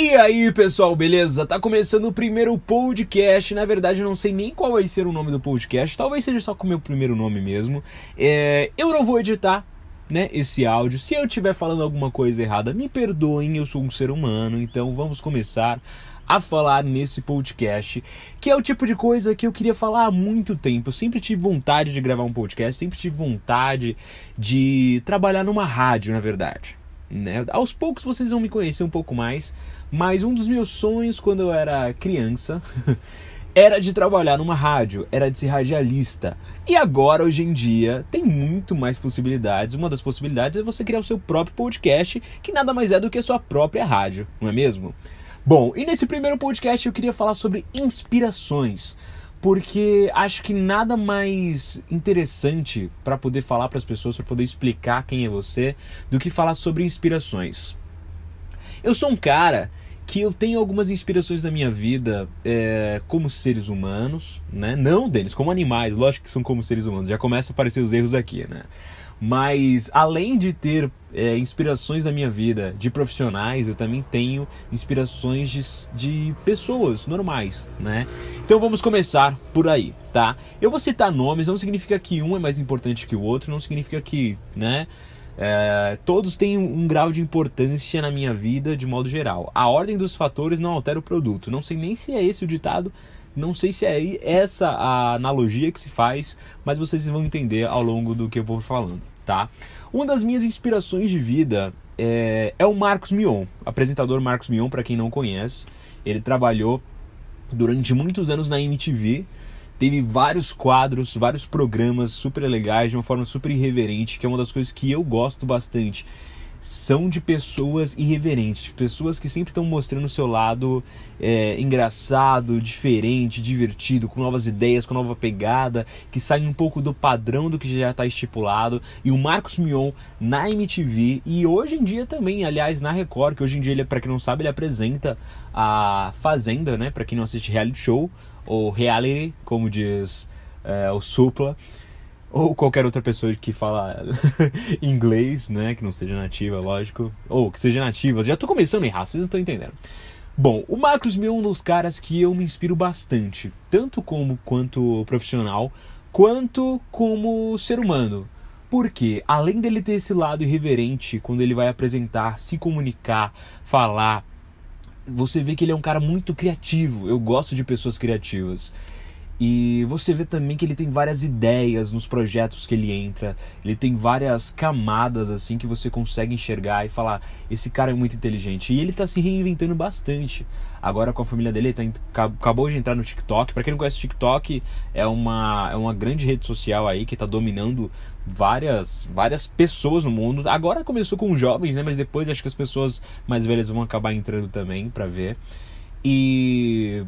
E aí, pessoal, beleza? Tá começando o primeiro podcast. Na verdade, não sei nem qual vai ser o nome do podcast. Talvez seja só com o meu primeiro nome mesmo. É, eu não vou editar, né, esse áudio. Se eu estiver falando alguma coisa errada, me perdoem, eu sou um ser humano. Então, vamos começar a falar nesse podcast, que é o tipo de coisa que eu queria falar há muito tempo. Eu sempre tive vontade de gravar um podcast, sempre tive vontade de trabalhar numa rádio, na verdade. Né? Aos poucos vocês vão me conhecer um pouco mais, mas um dos meus sonhos quando eu era criança era de trabalhar numa rádio, era de ser radialista. E agora, hoje em dia, tem muito mais possibilidades. Uma das possibilidades é você criar o seu próprio podcast, que nada mais é do que a sua própria rádio, não é mesmo? Bom, e nesse primeiro podcast eu queria falar sobre inspirações, porque acho que nada mais interessante para poder falar para as pessoas, para poder explicar quem é você, do que falar sobre inspirações. Eu sou um cara que eu tenho algumas inspirações na minha vida é, como seres humanos, né? Não deles, como animais, lógico que são como seres humanos. Já começa a aparecer os erros aqui, né? Mas além de ter é, inspirações na minha vida de profissionais, eu também tenho inspirações de, de pessoas normais, né? Então vamos começar por aí, tá? Eu vou citar nomes, não significa que um é mais importante que o outro, não significa que, né? É, todos têm um, grau de importância na minha vida de modo geral. A ordem dos fatores não altera o produto. Não sei nem se é esse o ditado, não sei se é essa a analogia que se faz, mas vocês vão entender ao longo do que eu vou falando, tá? Uma das minhas inspirações de vida é, é o Marcos Mion, apresentador Marcos Mion, para quem não conhece. Ele trabalhou durante muitos anos na MTV, teve vários quadros, vários programas super legais, de uma forma super irreverente, que é uma das coisas que eu gosto bastante são de pessoas irreverentes, pessoas que sempre estão mostrando o seu lado é, engraçado, diferente, divertido, com novas ideias, com nova pegada, que saem um pouco do padrão do que já está estipulado. E o Marcos Mion na MTV e hoje em dia também, aliás, na Record, que hoje em dia ele, para quem não sabe, ele apresenta a Fazenda, né? Para quem não assiste reality show ou reality, como diz é, o Supla ou qualquer outra pessoa que fala inglês, né, que não seja nativa, lógico, ou que seja nativa. Já tô começando a errar, vocês não estão entendendo. Bom, o Marcos Mion é um dos caras que eu me inspiro bastante, tanto como quanto profissional, quanto como ser humano. Porque, além dele ter esse lado irreverente quando ele vai apresentar, se comunicar, falar, você vê que ele é um cara muito criativo. Eu gosto de pessoas criativas. E você vê também que ele tem várias ideias nos projetos que ele entra. Ele tem várias camadas assim que você consegue enxergar e falar: esse cara é muito inteligente. E ele está se reinventando bastante. Agora com a família dele, ele tá, acabou de entrar no TikTok. Para quem não conhece o TikTok, é uma, é uma grande rede social aí que está dominando várias, várias pessoas no mundo. Agora começou com jovens, né? Mas depois acho que as pessoas mais velhas vão acabar entrando também para ver. E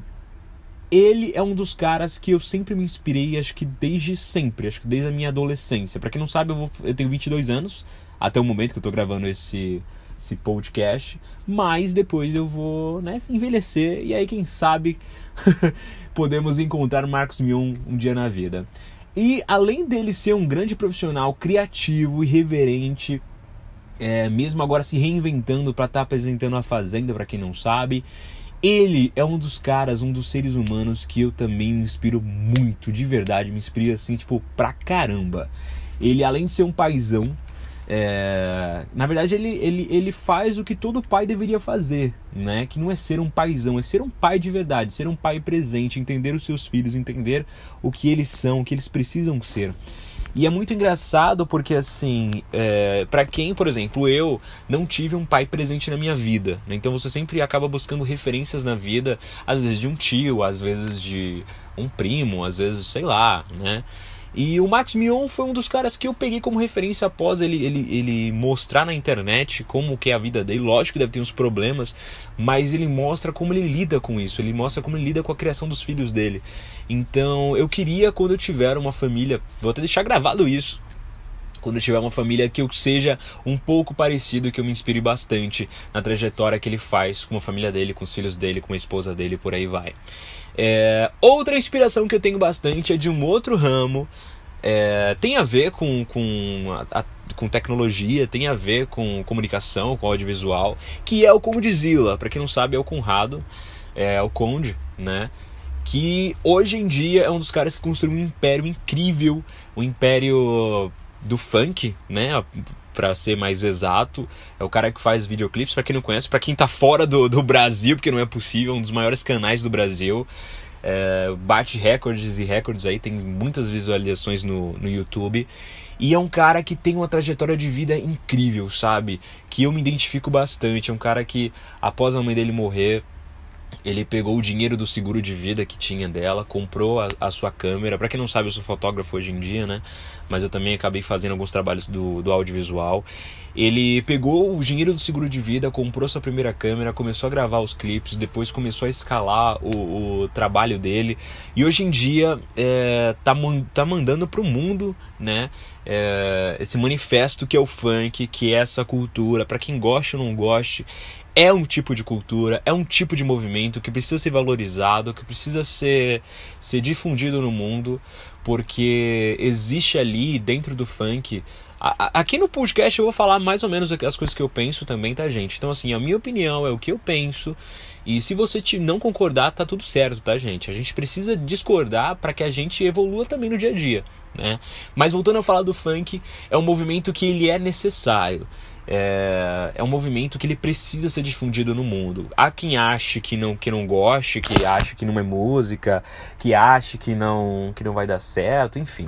ele é um dos caras que eu sempre me inspirei, acho que desde sempre, acho que desde a minha adolescência. Para quem não sabe, eu, vou, eu, tenho 22 anos, até o momento que eu tô gravando esse, esse podcast, mas depois eu vou né, envelhecer e aí, quem sabe, podemos encontrar Marcos Mion um dia na vida. E além dele ser um grande profissional, criativo, irreverente, é, mesmo agora se reinventando para estar tá apresentando a Fazenda, para quem não sabe, ele é um dos caras, um dos seres humanos que eu também me inspiro muito, de verdade, me inspira assim, tipo, pra caramba. Ele, além de ser um paizão, é... na verdade ele, ele, ele faz o que todo pai deveria fazer, né? Que não é ser um paizão, é ser um pai de verdade, ser um pai presente, entender os seus filhos, entender o que eles são, o que eles precisam ser. E é muito engraçado porque, assim, é, para quem, por exemplo, eu não tive um pai presente na minha vida, né? então você sempre acaba buscando referências na vida, às vezes de um tio, às vezes de um primo, às vezes, sei lá, né? E o Max Mion foi um dos caras que eu peguei como referência após ele, ele, ele mostrar na internet como que é a vida dele. Lógico que deve ter uns problemas, mas ele mostra como ele lida com isso. Ele mostra como ele lida com a criação dos filhos dele. Então eu queria, quando eu tiver uma família, vou até deixar gravado isso, quando eu tiver uma família que eu seja um pouco parecido, que eu me inspire bastante na trajetória que ele faz com a família dele, com os filhos dele, com a esposa dele, por aí vai. É, outra inspiração que eu tenho bastante é de um outro ramo é, tem a ver com, com, a, a, com tecnologia, tem a ver com comunicação, com audiovisual, que é o Condzilla. Para quem não sabe, é o Conrado, é o Conde, né? Que hoje em dia é um dos caras que construiu um império incrível, um império do funk, né? Para ser mais exato, é o cara que faz videoclipes. Para quem não conhece, para quem tá fora do, do Brasil, porque não é possível, é um dos maiores canais do Brasil. É, bate recordes e recordes aí, tem muitas visualizações no, no YouTube. E é um cara que tem uma trajetória de vida incrível, sabe? Que eu me identifico bastante. É um cara que, após a mãe dele morrer, ele pegou o dinheiro do seguro de vida que tinha dela, comprou a, a sua câmera. Para quem não sabe, eu sou fotógrafo hoje em dia, né? Mas eu também acabei fazendo alguns trabalhos do, do audiovisual. Ele pegou o dinheiro do seguro de vida, comprou sua primeira câmera, começou a gravar os clipes, depois começou a escalar o, o trabalho dele e hoje em dia é, tá, tá mandando pro mundo, né? É, esse manifesto que é o funk, que é essa cultura, para quem gosta ou não goste, é um tipo de cultura, é um tipo de movimento que precisa ser valorizado, que precisa ser, ser difundido no mundo, porque existe ali dentro do funk Aqui no podcast eu vou falar mais ou menos as coisas que eu penso também, tá, gente? Então, assim, a minha opinião é o que eu penso. E se você não concordar, tá tudo certo, tá, gente? A gente precisa discordar para que a gente evolua também no dia a dia, né? Mas voltando a falar do funk, é um movimento que ele é necessário. É, é um movimento que ele precisa ser difundido no mundo. Há quem ache que não, que não goste, que ache que não é música, que ache que não, que não vai dar certo, enfim.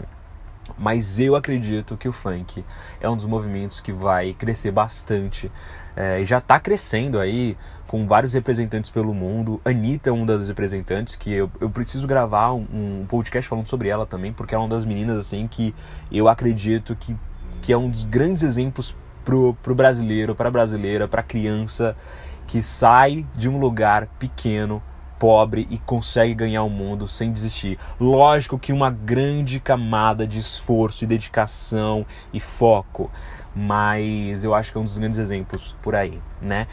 Mas eu acredito que o funk é um dos movimentos que vai crescer bastante é, e já está crescendo aí com vários representantes pelo mundo. Anitta é um das representantes que eu, eu preciso gravar um, um, podcast falando sobre ela também, porque é uma das meninas assim que eu acredito que, que é um dos grandes exemplos pro, pro brasileiro, para brasileira, para criança que sai de um lugar pequeno pobre e consegue ganhar o mundo sem desistir. Lógico que uma grande camada de esforço e dedicação e foco, mas eu acho que é um dos grandes exemplos por aí, né?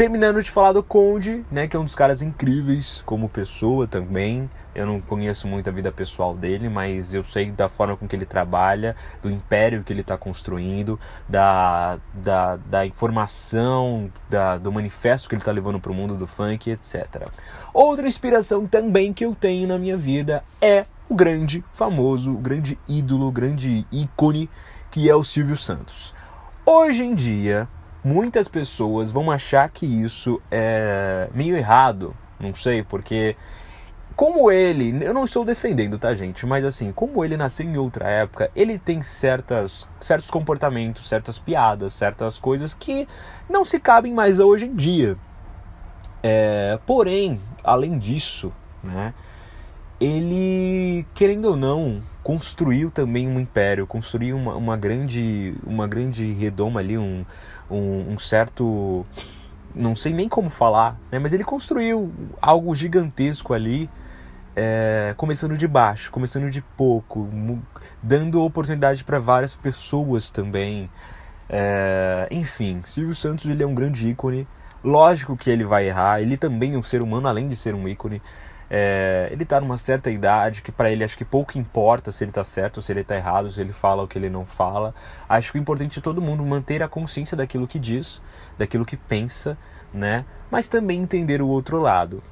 Terminando de falar do Conde, né, que é um dos caras incríveis como pessoa também. Eu não conheço muito a vida pessoal dele, mas eu sei da forma com que ele trabalha, do império que ele está construindo, da, da, da informação, da, do manifesto que ele está levando para o mundo do funk, etc. Outra inspiração também que eu tenho na minha vida é o grande, famoso, o grande ídolo, o grande ícone que é o Silvio Santos. Hoje em dia, muitas pessoas vão achar que isso é meio errado, não sei, porque como ele, eu não estou defendendo, tá, gente? Mas assim, como ele nasceu em outra época, ele tem certas, certos comportamentos, certas piadas, certas coisas que não se cabem mais hoje em dia. É, porém, além disso, né, ele, querendo ou não, construiu também um império, construiu uma, uma grande, uma grande redoma ali, um, um, um certo, não sei nem como falar, né, mas ele construiu algo gigantesco ali é, começando de baixo, começando de pouco, dando oportunidade para várias pessoas também. É, enfim, Silvio Santos ele é um grande ícone. Lógico que ele vai errar, ele também é um ser humano, além de ser um ícone. É, ele está numa certa idade que para ele acho que pouco importa se ele está certo se ele está errado, se ele fala o que ele não fala. Acho que o importante é todo mundo manter a consciência daquilo que diz, daquilo que pensa, né? Mas também entender o outro lado.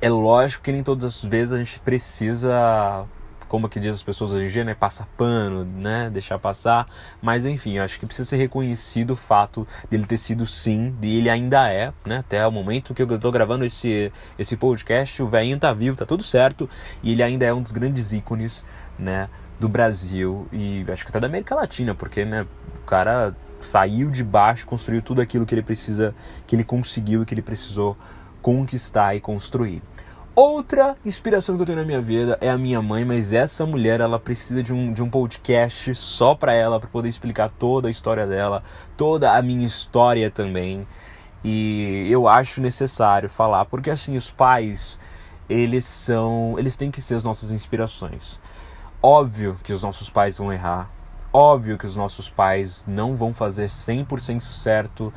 É lógico que nem todas as vezes a gente precisa, como que diz as pessoas hoje em dia, né, passar pano, né, deixar passar, mas enfim, acho que precisa ser reconhecido o fato dele ter sido sim, de ele ainda é, né, até o momento que eu estou gravando esse, esse podcast, o velhinho tá vivo, tá tudo certo, e ele ainda é um dos grandes ícones, né, do Brasil e acho que até da América Latina, porque, né, o cara saiu de baixo, construiu tudo aquilo que ele precisa, que ele conseguiu e que ele precisou conquistar e construir. Outra inspiração que eu tenho na minha vida é a minha mãe, mas essa mulher ela precisa de um, de um podcast só para ela, para poder explicar toda a história dela, toda a minha história também. E eu acho necessário falar, porque assim, os pais, eles são, eles têm que ser as nossas inspirações. Óbvio que os nossos pais vão errar, óbvio que os nossos pais não vão fazer 100% certo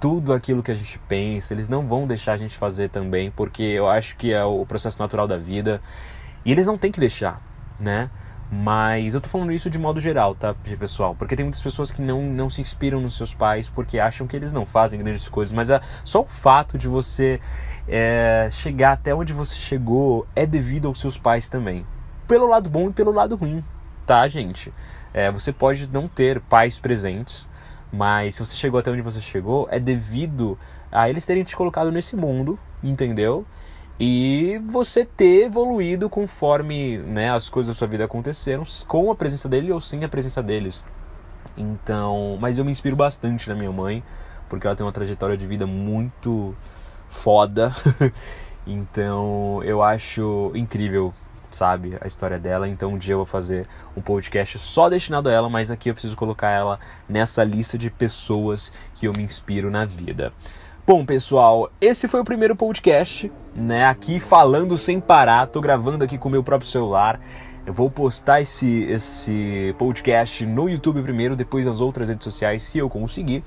tudo aquilo que a gente pensa, eles não vão deixar a gente fazer também, porque eu acho que é o processo natural da vida. E eles não têm que deixar, né? Mas eu tô falando isso de modo geral, tá, pessoal? Porque tem muitas pessoas que não, não se inspiram nos seus pais porque acham que eles não fazem grandes coisas. Mas é só o fato de você é, chegar até onde você chegou é devido aos seus pais também. Pelo lado bom e pelo lado ruim, tá, gente? É, você pode não ter pais presentes, mas se você chegou até onde você chegou, é devido a eles terem te colocado nesse mundo, entendeu? e você ter evoluído conforme né, as coisas da sua vida aconteceram, com a presença dele ou sem a presença deles. Então, mas eu me inspiro bastante na minha mãe, porque ela tem uma trajetória de vida muito foda. então, eu acho incrível, sabe, a história dela. Então, um dia eu vou fazer um podcast só destinado a ela, mas aqui eu preciso colocar ela nessa lista de pessoas que eu me inspiro na vida. Bom, pessoal, esse foi o primeiro podcast, né? Aqui falando sem parar, tô gravando aqui com o meu próprio celular. Eu vou postar esse, esse podcast no YouTube primeiro, depois nas outras redes sociais, se eu conseguir.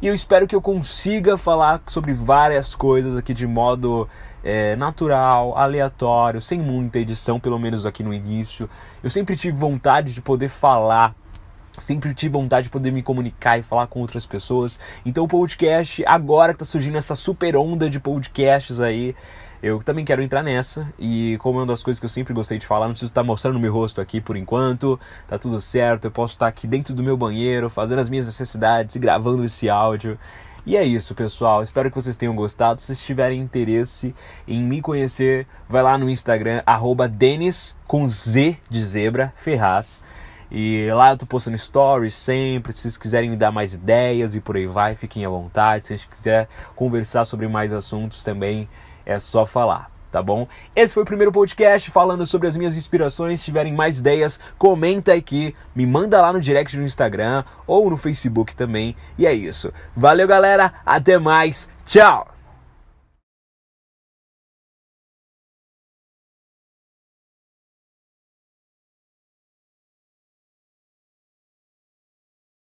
E eu espero que eu consiga falar sobre várias coisas aqui de modo é, natural, aleatório, sem muita edição, pelo menos aqui no início. Eu sempre tive vontade de poder falar Sempre tive vontade de poder me comunicar e falar com outras pessoas. Então o podcast, agora que tá surgindo essa super onda de podcasts aí, eu também quero entrar nessa. E como é uma das coisas que eu sempre gostei de falar, não preciso estar mostrando meu rosto aqui por enquanto. Tá tudo certo, eu posso estar aqui dentro do meu banheiro, fazendo as minhas necessidades e gravando esse áudio. E é isso, pessoal. Espero que vocês tenham gostado. Se vocês tiverem interesse em me conhecer, vai lá no Instagram, arroba Denis com Z de zebra, Ferraz. E lá eu tô postando stories sempre. Se vocês quiserem me dar mais ideias e por aí vai, fiquem à vontade. Se vocês quiserem conversar sobre mais assuntos também, é só falar, tá bom? Esse foi o primeiro podcast falando sobre as minhas inspirações. Se tiverem mais ideias, comenta aqui, me manda lá no direct no Instagram ou no Facebook também. E é isso. Valeu, galera. Até mais. Tchau.